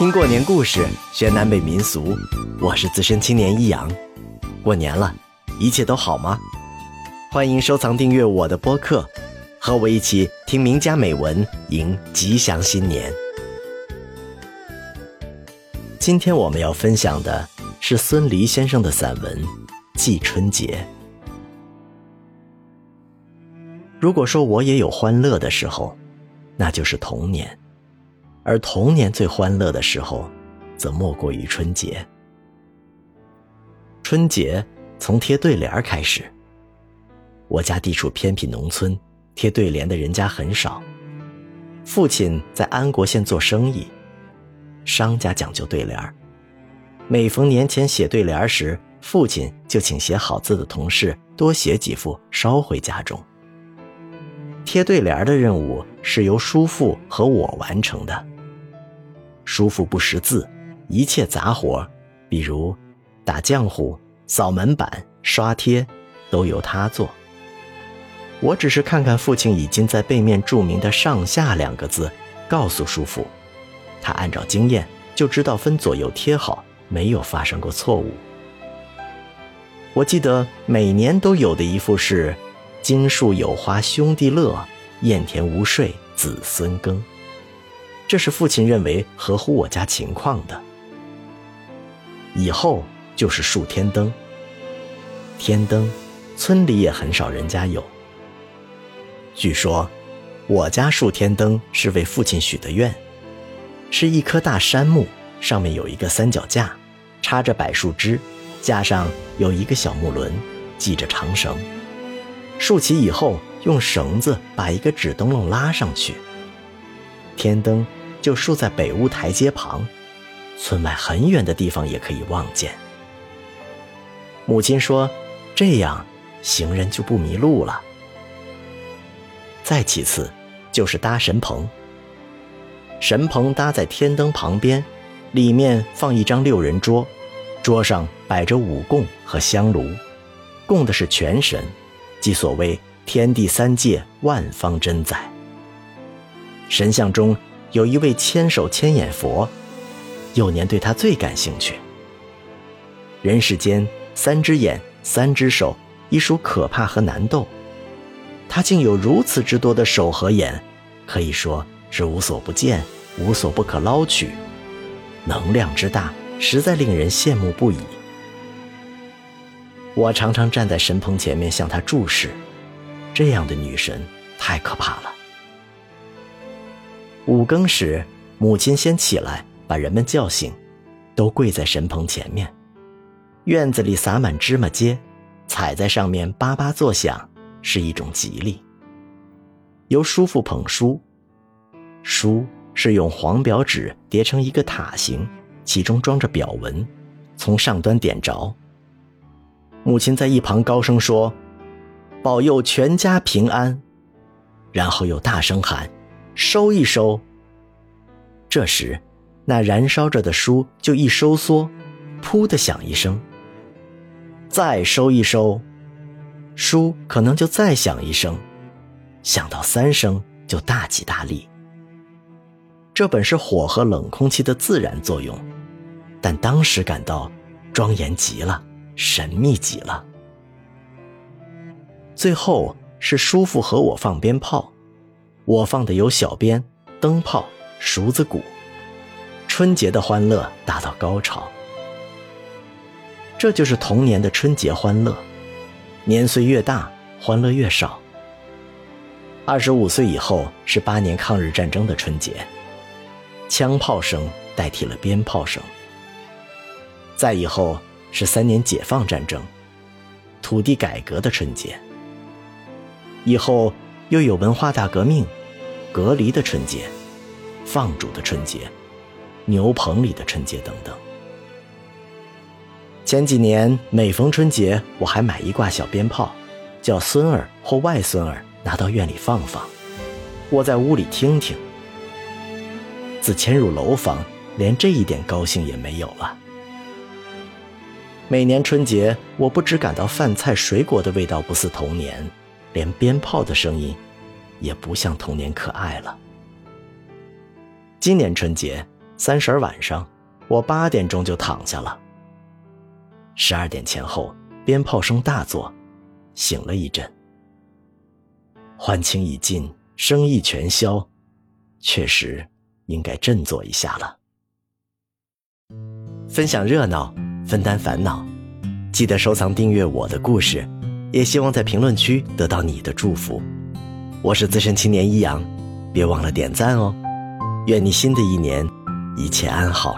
听过年故事，学南北民俗。我是资深青年一阳。过年了，一切都好吗？欢迎收藏订阅我的播客，和我一起听名家美文，迎吉祥新年。今天我们要分享的是孙犁先生的散文《祭春节》。如果说我也有欢乐的时候，那就是童年。而童年最欢乐的时候，则莫过于春节。春节从贴对联开始。我家地处偏僻农村，贴对联的人家很少。父亲在安国县做生意，商家讲究对联每逢年前写对联时，父亲就请写好字的同事多写几副，捎回家中。贴对联的任务是由叔父和我完成的。叔父不识字，一切杂活，比如打浆糊、扫门板、刷贴，都由他做。我只是看看父亲已经在背面注明的“上下”两个字，告诉叔父，他按照经验就知道分左右贴好，没有发生过错误。我记得每年都有的一副是“金树有花兄弟乐，燕田无税子孙耕”。这是父亲认为合乎我家情况的。以后就是竖天灯。天灯，村里也很少人家有。据说，我家竖天灯是为父亲许的愿，是一棵大杉木，上面有一个三脚架，插着柏树枝，架上有一个小木轮，系着长绳。竖起以后，用绳子把一个纸灯笼拉上去。天灯。就竖在北屋台阶旁，村外很远的地方也可以望见。母亲说：“这样行人就不迷路了。”再其次，就是搭神棚。神棚搭在天灯旁边，里面放一张六人桌，桌上摆着五供和香炉，供的是全神，即所谓天地三界万方真宰。神像中。有一位千手千眼佛，幼年对他最感兴趣。人世间三只眼、三只手，已属可怕和难斗，他竟有如此之多的手和眼，可以说是无所不见、无所不可捞取，能量之大，实在令人羡慕不已。我常常站在神棚前面向他注视，这样的女神太可怕了。五更时，母亲先起来，把人们叫醒，都跪在神棚前面。院子里撒满芝麻街，踩在上面叭叭作响，是一种吉利。由叔父捧书，书是用黄表纸叠成一个塔形，其中装着表文，从上端点着。母亲在一旁高声说：“保佑全家平安。”然后又大声喊。收一收。这时，那燃烧着的书就一收缩，噗的响一声。再收一收，书可能就再响一声，响到三声就大吉大利。这本是火和冷空气的自然作用，但当时感到庄严极了，神秘极了。最后是叔父和我放鞭炮。我放的有小鞭、灯泡、熟子鼓，春节的欢乐达到高潮。这就是童年的春节欢乐。年岁越大，欢乐越少。二十五岁以后是八年抗日战争的春节，枪炮声代替了鞭炮声。再以后是三年解放战争，土地改革的春节。以后又有文化大革命。隔离的春节，放逐的春节，牛棚里的春节等等。前几年每逢春节，我还买一挂小鞭炮，叫孙儿或外孙儿拿到院里放放，我在屋里听听。自迁入楼房，连这一点高兴也没有了。每年春节，我不只感到饭菜水果的味道不似童年，连鞭炮的声音。也不像童年可爱了。今年春节三十晚上，我八点钟就躺下了。十二点前后，鞭炮声大作，醒了一阵。欢庆已尽，生意全消，确实应该振作一下了。分享热闹，分担烦恼，记得收藏订阅我的故事，也希望在评论区得到你的祝福。我是资深青年一阳，别忘了点赞哦。愿你新的一年一切安好。